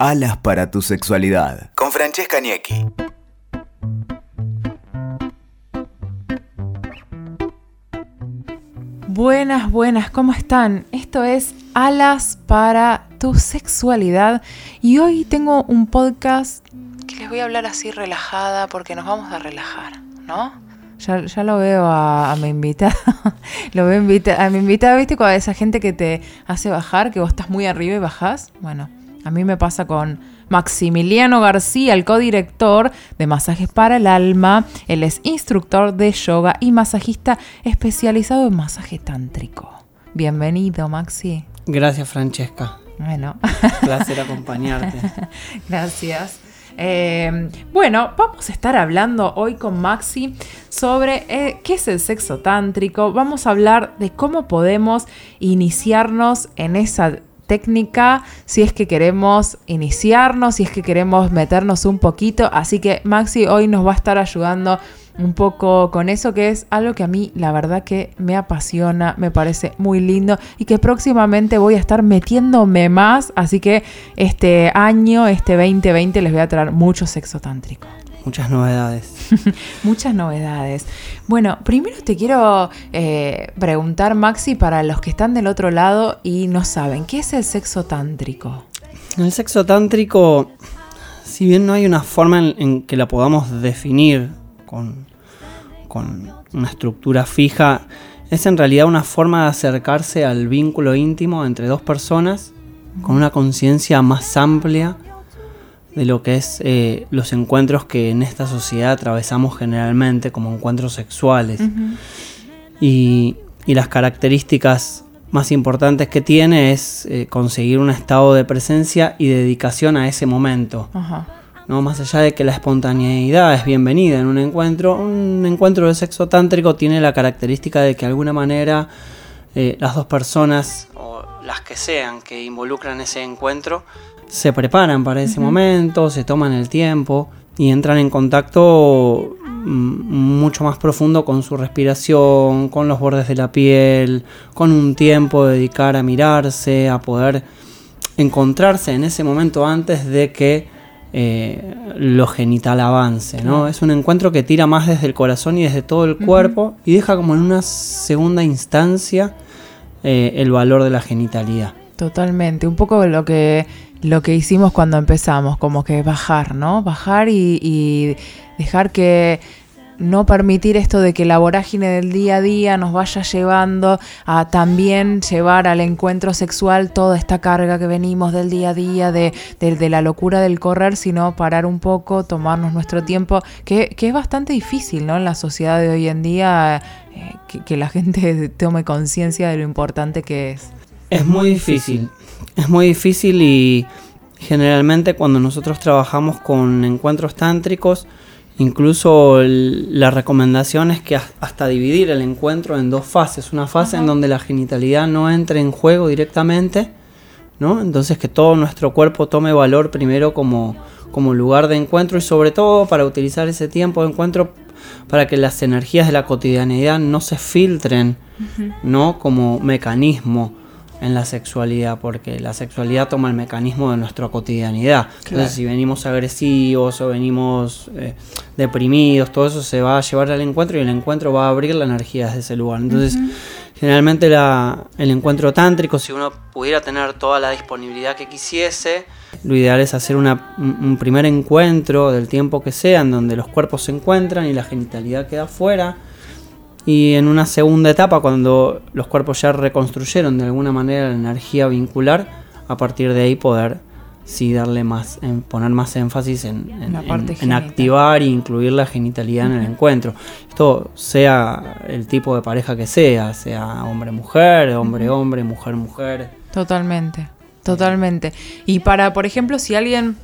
Alas para tu sexualidad. Con Francesca Niecki. Buenas, buenas, ¿cómo están? Esto es Alas para tu sexualidad y hoy tengo un podcast que les voy a hablar así relajada porque nos vamos a relajar, ¿no? Ya, lo veo a, mi invitada, lo veo a mi invitada, ¿viste? Cuando esa gente que te hace bajar, que vos estás muy arriba y bajás, bueno, a mí me pasa con Maximiliano García, el codirector de Masajes para el Alma. Él es instructor de yoga y masajista especializado en masaje tántrico. Bienvenido, Maxi. Gracias, Francesca. Bueno. Placer acompañarte. Gracias. Eh, bueno, vamos a estar hablando hoy con Maxi sobre eh, qué es el sexo tántrico. Vamos a hablar de cómo podemos iniciarnos en esa técnica si es que queremos iniciarnos, si es que queremos meternos un poquito. Así que Maxi hoy nos va a estar ayudando un poco con eso que es algo que a mí la verdad que me apasiona, me parece muy lindo y que próximamente voy a estar metiéndome más. Así que este año, este 2020, les voy a traer mucho sexo tántrico. Muchas novedades. Muchas novedades. Bueno, primero te quiero eh, preguntar, Maxi, para los que están del otro lado y no saben, ¿qué es el sexo tántrico? El sexo tántrico, si bien no hay una forma en, que la podamos definir con, con una estructura fija, es en realidad una forma de acercarse al vínculo íntimo entre dos personas con una conciencia más amplia de lo que es eh, los encuentros que en esta sociedad atravesamos generalmente como encuentros sexuales. y, las características más importantes que tiene es eh, conseguir un estado de presencia y dedicación a ese momento. ¿no? Más allá de que la espontaneidad es bienvenida en un encuentro, un encuentro de sexo tántrico tiene la característica de que de alguna manera eh, las dos personas, o las que sean, que involucran ese encuentro, se preparan para ese momento, se toman el tiempo y entran en contacto mm, mucho más profundo con su respiración, con los bordes de la piel, con un tiempo de dedicar a mirarse, a poder encontrarse en ese momento antes de que eh, lo genital avance, ¿no? Es un encuentro que tira más desde el corazón y desde todo el cuerpo y deja como en una segunda instancia eh, el valor de la genitalidad. Totalmente, un poco lo que lo que hicimos cuando empezamos, como que bajar, ¿no? Bajar y, dejar que no permitir esto de que la vorágine del día a día nos vaya llevando a también llevar al encuentro sexual toda esta carga que venimos del día a día, de, la locura del correr, sino parar un poco, tomarnos nuestro tiempo, que, es bastante difícil, ¿no? En la sociedad de hoy en día, eh, que, que la gente tome conciencia de lo importante que es. Es muy difícil. Es muy difícil y generalmente cuando nosotros trabajamos con encuentros tántricos, incluso la recomendación es que hasta dividir el encuentro en dos fases. Una fase en donde la genitalidad no entre en juego directamente, ¿no? Entonces que todo nuestro cuerpo tome valor primero como, como lugar de encuentro y sobre todo para utilizar ese tiempo de encuentro para que las energías de la cotidianidad no se filtren, ¿no? Como mecanismo en la sexualidad, porque la sexualidad toma el mecanismo de nuestra cotidianidad. Entonces, si venimos agresivos o venimos eh, deprimidos, todo eso se va a llevar al encuentro y el encuentro va a abrir la energía desde ese lugar. Entonces, generalmente la, el encuentro tántrico, si uno pudiera tener toda la disponibilidad que quisiese, lo ideal es hacer una, un primer encuentro del tiempo que sea, en donde los cuerpos se encuentran y la genitalidad queda fuera y en una segunda etapa, cuando los cuerpos ya reconstruyeron de alguna manera la energía vincular, a partir de ahí poder sí darle más, en, poner más énfasis en, en, activar e incluir la genitalidad en el encuentro. Esto sea el tipo de pareja que sea, sea hombre-mujer, hombre-hombre, mujer-mujer. Totalmente, totalmente. Y para, por ejemplo, si alguien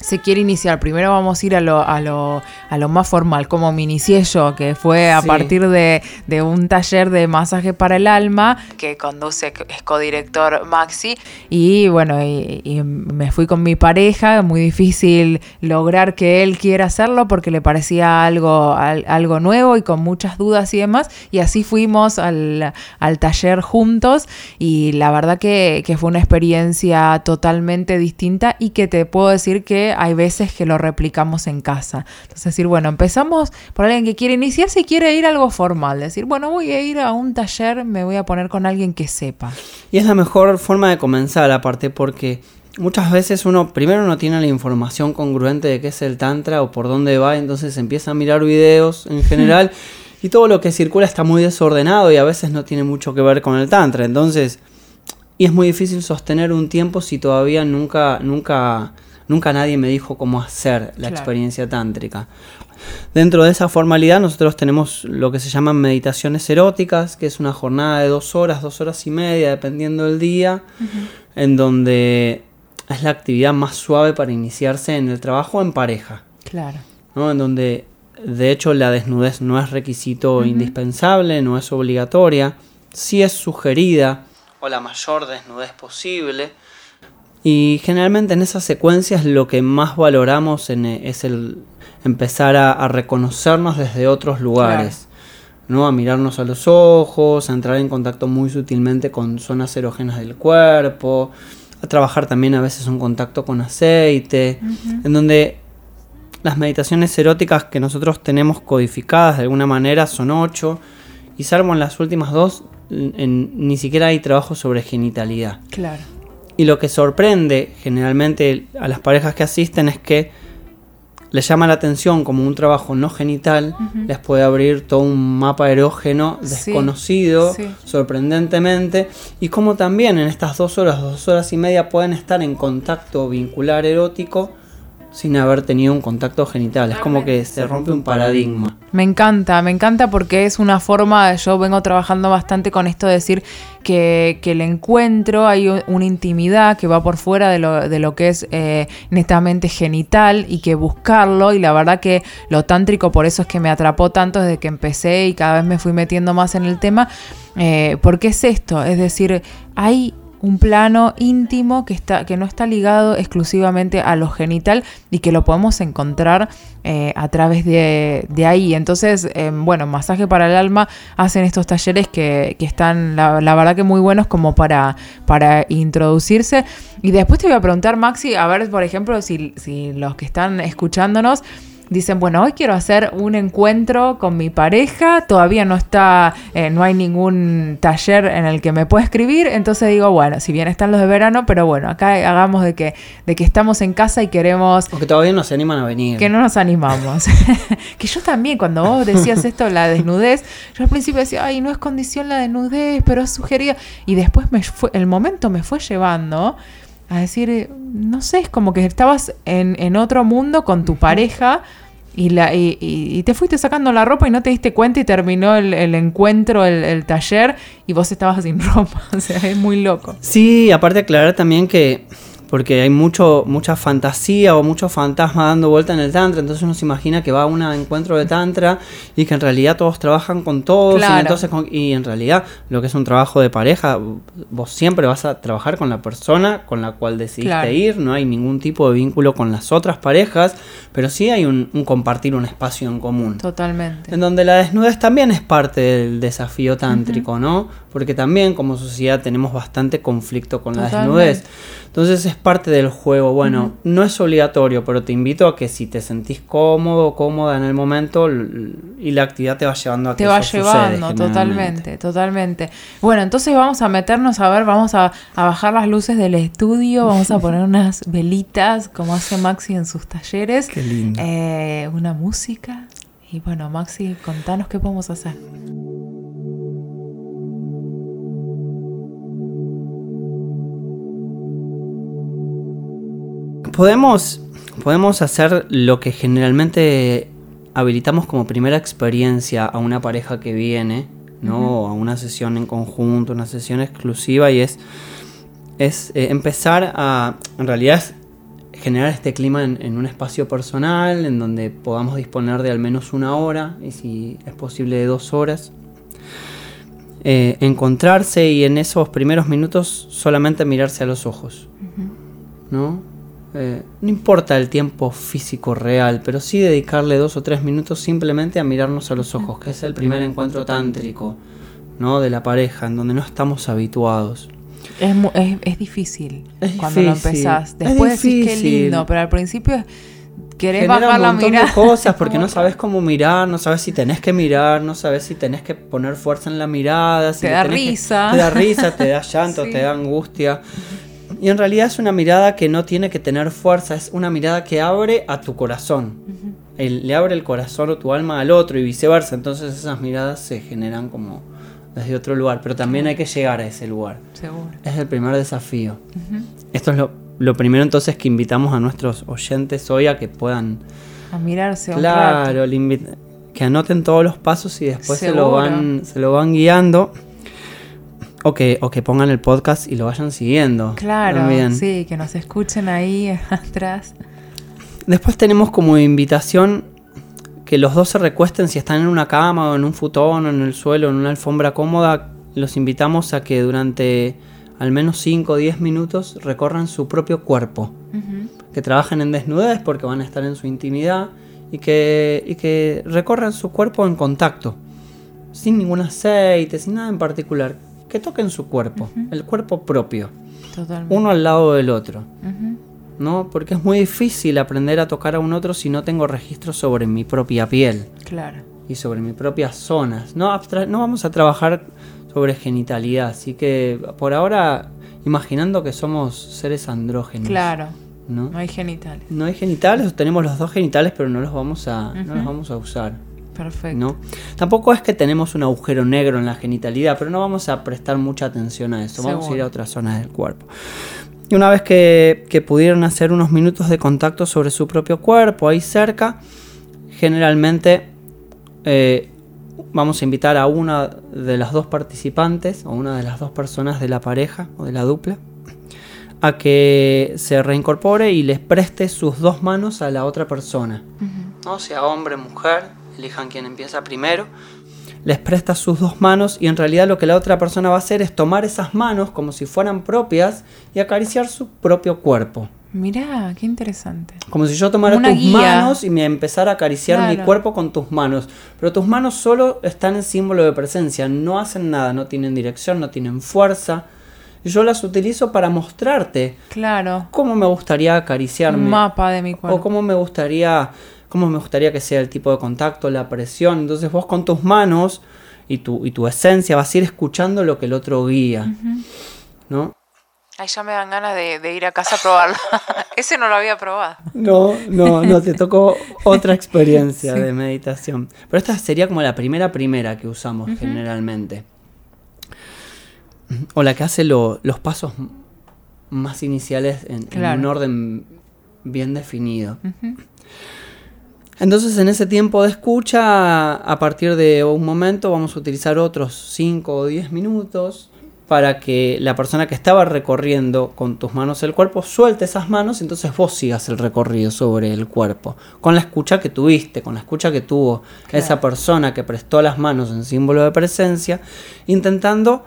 se quiere iniciar, primero vamos a ir a lo, a lo, a lo más formal, como me inicié yo, que fue a Sí. partir de, de un taller de masaje para el alma que conduce, es codirector Maxi, y bueno, y, y me fui con mi pareja, muy difícil lograr que él quiera hacerlo porque le parecía algo, al- algo nuevo y con muchas dudas y demás, y así fuimos al, al taller juntos, y la verdad que, que fue una experiencia totalmente distinta y que te puedo decir que hay veces que lo replicamos en casa. Entonces decir, bueno, empezamos por alguien que quiere iniciarse y quiere ir a algo formal, decir, bueno, voy a ir a un taller, me voy a poner con alguien que sepa. Y es la mejor forma de comenzar, aparte, porque muchas veces uno primero no tiene la información congruente de qué es el Tantra o por dónde va, entonces empieza a mirar videos en general y todo lo que circula está muy desordenado y a veces no tiene mucho que ver con el Tantra. Entonces, y es muy difícil sostener un tiempo si todavía nunca, nunca, nunca nadie me dijo cómo hacer la Claro. experiencia tántrica. Dentro de esa formalidad nosotros tenemos lo que se llaman meditaciones eróticas, que es una jornada de dos horas, dos horas y media, dependiendo del día, en donde es la actividad más suave para iniciarse en el trabajo en pareja, Claro. ¿no? en donde de hecho la desnudez no es requisito indispensable, no es obligatoria, sí es sugerida, o la mayor desnudez posible. Y generalmente en esas secuencias lo que más valoramos en- es el empezar a, a reconocernos desde otros lugares. ¿no? A mirarnos a los ojos, a entrar en contacto muy sutilmente con zonas erógenas del cuerpo, a trabajar también a veces un contacto con aceite, en donde las meditaciones eróticas que nosotros tenemos codificadas de alguna manera son ocho, y salvo en las últimas dos, en- en- ni siquiera hay trabajo sobre genitalidad. Claro. Y lo que sorprende generalmente a las parejas que asisten es que les llama la atención como un trabajo no genital, les puede abrir todo un mapa erógeno Sí, desconocido, sí. sorprendentemente, y como también en estas dos horas, dos horas y media pueden estar en contacto vincular erótico sin haber tenido un contacto genital. Es como que se rompe un paradigma. Me encanta, me encanta porque es una forma, yo vengo trabajando bastante con esto de decir que, que el encuentro, hay una intimidad que va por fuera de lo, de lo que es eh, netamente genital y que buscarlo y la verdad que lo tántrico por eso es que me atrapó tanto desde que empecé y cada vez me fui metiendo más en el tema, eh, porque es esto, es decir, hay un plano íntimo que, está, que no está ligado exclusivamente a lo genital y que lo podemos encontrar eh, a través de, de ahí. Entonces, eh, bueno, Masaje para el Alma hacen estos talleres que, que están, la, la verdad que muy buenos como para, para introducirse. Y después te voy a preguntar, Maxi, a ver, por ejemplo, si, si los que están escuchándonos dicen, bueno, hoy quiero hacer un encuentro con mi pareja, todavía no está, eh, no hay ningún taller en el que me pueda escribir, entonces digo, bueno, si bien están los de verano, pero bueno, acá hagamos de que, de que estamos en casa y queremos O que todavía no se animan a venir. que no nos animamos. que yo también, cuando vos decías esto, la desnudez, yo al principio decía, ay, no es condición la desnudez, pero es sugerida. Y después me fue, el momento me fue llevando a decir, eh, no sé, es como que estabas en, en otro mundo con tu pareja. Y, la, y, y- y te fuiste sacando la ropa y no te diste cuenta y terminó el, el encuentro, el, el taller y vos estabas sin ropa. O sea, es muy loco. Sí, aparte aclarar también que porque hay mucho mucha fantasía o mucho fantasma dando vuelta en el tantra, entonces uno se imagina que va a un encuentro de tantra y que en realidad todos trabajan con todos Claro. y entonces con- y en realidad lo que es un trabajo de pareja, vos siempre vas a trabajar con la persona con la cual decidiste Claro. ir, no hay ningún tipo de vínculo con las otras parejas, pero sí hay un, un compartir un espacio en común. Totalmente. En donde la desnudez también es parte del desafío tántrico, ¿no? Porque también como sociedad tenemos bastante conflicto con la Totalmente. desnudez. Entonces es parte del juego. Bueno, no es obligatorio, pero te invito a que si te sentís cómodo cómoda en el momento y la actividad te va llevando a que Te va eso llevando, totalmente, totalmente. Bueno, entonces vamos a meternos a ver, vamos a, a bajar las luces del estudio, vamos a poner unas velitas, como hace Maxi en sus talleres. Qué lindo. Eh, una música. Y bueno, Maxi, contanos qué podemos hacer. Podemos, podemos hacer lo que generalmente habilitamos como primera experiencia a una pareja que viene, ¿no? A una sesión en conjunto, una sesión exclusiva y es, es eh, empezar a, en realidad es generar este clima en, en un espacio personal, en donde podamos disponer de al menos una hora, y si es posible de dos horas. Eh, encontrarse y en esos primeros minutos solamente mirarse a los ojos. ¿No? Eh, no importa el tiempo físico real, pero sí dedicarle dos o tres minutos simplemente a mirarnos a los ojos, que es el primer encuentro tántrico ¿no? de la pareja, en donde no estamos habituados. Es, es, es difícil Es cuando lo empezás. es Después decís qué difícil. lindo, pero al principio es- querés Genera bajar un la mirada. de cosas porque no sabes cómo mirar, no sabes si tenés que mirar, no sabes si tenés que poner fuerza en la mirada. Si Te da que- risa. te da risa, te da llanto, Sí. te da angustia. Y en realidad es una mirada que no tiene que tener fuerza, es una mirada que abre a tu corazón. El- le abre el corazón o tu alma al otro y viceversa. Entonces esas miradas se generan como desde otro lugar. Pero también hay que llegar a ese lugar. Seguro. Es el primer desafío. Esto es lo, lo primero entonces que invitamos a nuestros oyentes hoy a que puedan A mirarse un rato. Claro, le invit- que anoten todos los pasos y después se lo, van, se lo van guiando. O que, o que pongan el podcast y lo vayan siguiendo. Claro, también. sí, que nos escuchen ahí atrás. Después tenemos como invitación que los dos se recuesten si están en una cama o en un futón o en el suelo, en una alfombra cómoda. Los invitamos a que durante al menos 5 o 10 minutos recorran su propio cuerpo. que trabajen en desnudez porque van a estar en su intimidad y que, y que recorran su cuerpo en contacto, sin ningún aceite, sin nada en particular, que toquen su cuerpo, el cuerpo propio, Totalmente. uno al lado del otro. ¿no? Porque es muy difícil aprender a tocar a un otro si no tengo registro sobre mi propia piel Claro. y sobre mis propias zonas. No, vamos a trabajar sobre genitalidad, así que por ahora imaginando que somos seres andrógenos. Claro. ¿no? No hay genitales. No hay genitales, tenemos los dos genitales, pero no los vamos a, no los vamos a usar. Perfecto. ¿no? Tampoco es que tenemos un agujero negro en la genitalidad, pero no vamos a prestar mucha atención a eso. Vamos a ir a otras zonas del cuerpo. Y una vez que, que pudieron hacer unos minutos de contacto sobre su propio cuerpo ahí cerca, generalmente eh, vamos a invitar a una de las dos participantes o una de las dos personas de la pareja o de la dupla a que se reincorpore y les preste sus dos manos a la otra persona. No sea hombre, mujer, elijan quien empieza primero. Les presta sus dos manos y en realidad lo que la otra persona va a hacer es tomar esas manos como si fueran propias y acariciar su propio cuerpo. Mirá, qué interesante. Como si yo tomara Una tus guía. manos y me empezara a acariciar mi Claro. cuerpo con tus manos. Pero tus manos solo están en símbolo de presencia, no hacen nada, no tienen dirección, no tienen fuerza. Yo las utilizo para mostrarte Claro. cómo me gustaría acariciarme. Un mapa de mi o cuerpo. cómo me gustaría cómo me gustaría que sea el tipo de contacto, la presión. Entonces vos con tus manos y tu, y tu esencia vas a ir escuchando lo que el otro guía. ¿No? Ay, ya me dan ganas de, de ir a casa a probarlo. Ese no lo había probado. No, no, no, te tocó otra experiencia de meditación. Pero esta sería como la primera primera que usamos generalmente. O la que hace lo- los pasos más iniciales en, un orden bien definido. Entonces en ese tiempo de escucha, a partir de un momento vamos a utilizar otros 5 o 10 minutos para que la persona que estaba recorriendo con tus manos el cuerpo suelte esas manos, entonces vos sigas el recorrido sobre el cuerpo, con la escucha que tuviste, con la escucha que tuvo esa persona que prestó las manos en símbolo de presencia, intentando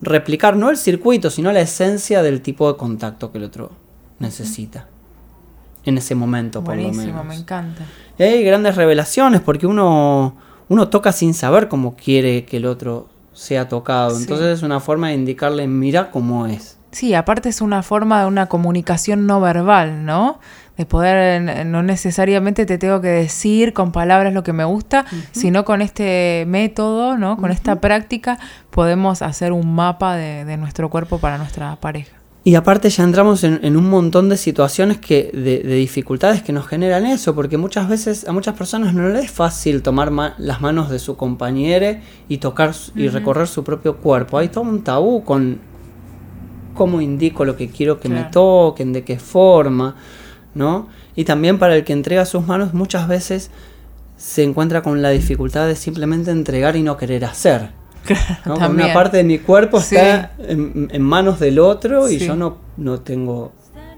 replicar no el circuito, sino la esencia del tipo de contacto que el otro necesita. En ese momento, por lo Buenísimo, menos. me encanta. Y hay grandes revelaciones porque uno, uno toca sin saber cómo quiere que el otro sea tocado. Sí. Entonces es una forma de indicarle, mira cómo es. Sí, aparte es una forma de una comunicación no verbal, ¿no? De poder, no necesariamente te tengo que decir con palabras lo que me gusta, sino con este método, ¿no? Con esta práctica podemos hacer un mapa de, de nuestro cuerpo para nuestra pareja. Y aparte ya entramos en, en un montón de situaciones que, de, de dificultades que nos generan eso, porque muchas veces a muchas personas no les es fácil tomar ma- las manos de su compañero y tocar y recorrer su propio cuerpo. Hay todo un tabú con cómo indico lo que quiero que me toquen, de qué forma, ¿no? Y también para el que entrega sus manos muchas veces se encuentra con la dificultad de simplemente entregar y no querer hacer. ¿No? Con una parte de mi cuerpo Sí. está en, en manos del otro y yo no, no tengo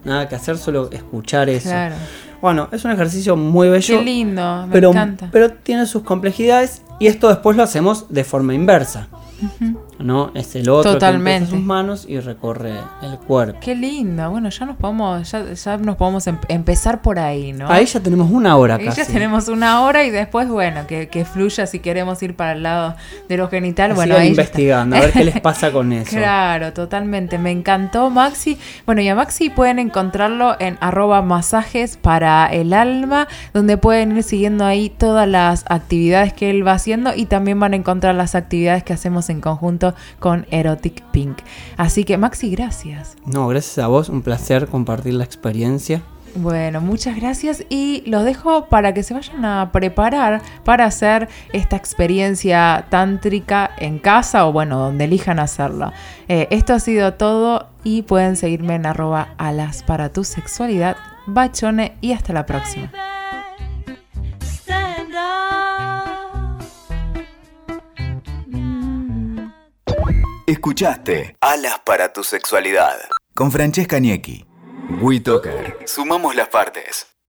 nada que hacer, solo escuchar eso. Claro. Bueno, es un ejercicio muy bello. Qué lindo, me pero, encanta. pero tiene sus complejidades y esto después lo hacemos de forma inversa. ¿No? Es el otro Totalmente. que sus manos y recorre el cuerpo. Qué lindo. Bueno, ya nos podemos, ya, ya nos podemos em- empezar por ahí, ¿no? Ahí ya tenemos una hora Ahí casi. ya tenemos una hora y después, bueno, que, que fluya si queremos ir para el lado de lo genital. Que Bueno, ahí investigando, a ver qué les pasa con eso. Claro, totalmente. Me encantó Maxi. Bueno, y a Maxi pueden encontrarlo en arroba masajes para el alma, donde pueden ir siguiendo ahí todas las actividades que él va haciendo y también van a encontrar las actividades que hacemos en conjunto con Erotic Pink. Así que Maxi, gracias. No, gracias a vos, un placer compartir la experiencia. Bueno, muchas gracias y los dejo para que se vayan a preparar para hacer esta experiencia tántrica en casa o bueno, donde elijan hacerlo. Eh, esto ha sido todo y pueden seguirme en arroba alas para tu sexualidad, bachone y hasta la próxima. Escuchaste Alas para tu sexualidad con Francesca Niecki. WeToker. Sumamos las partes.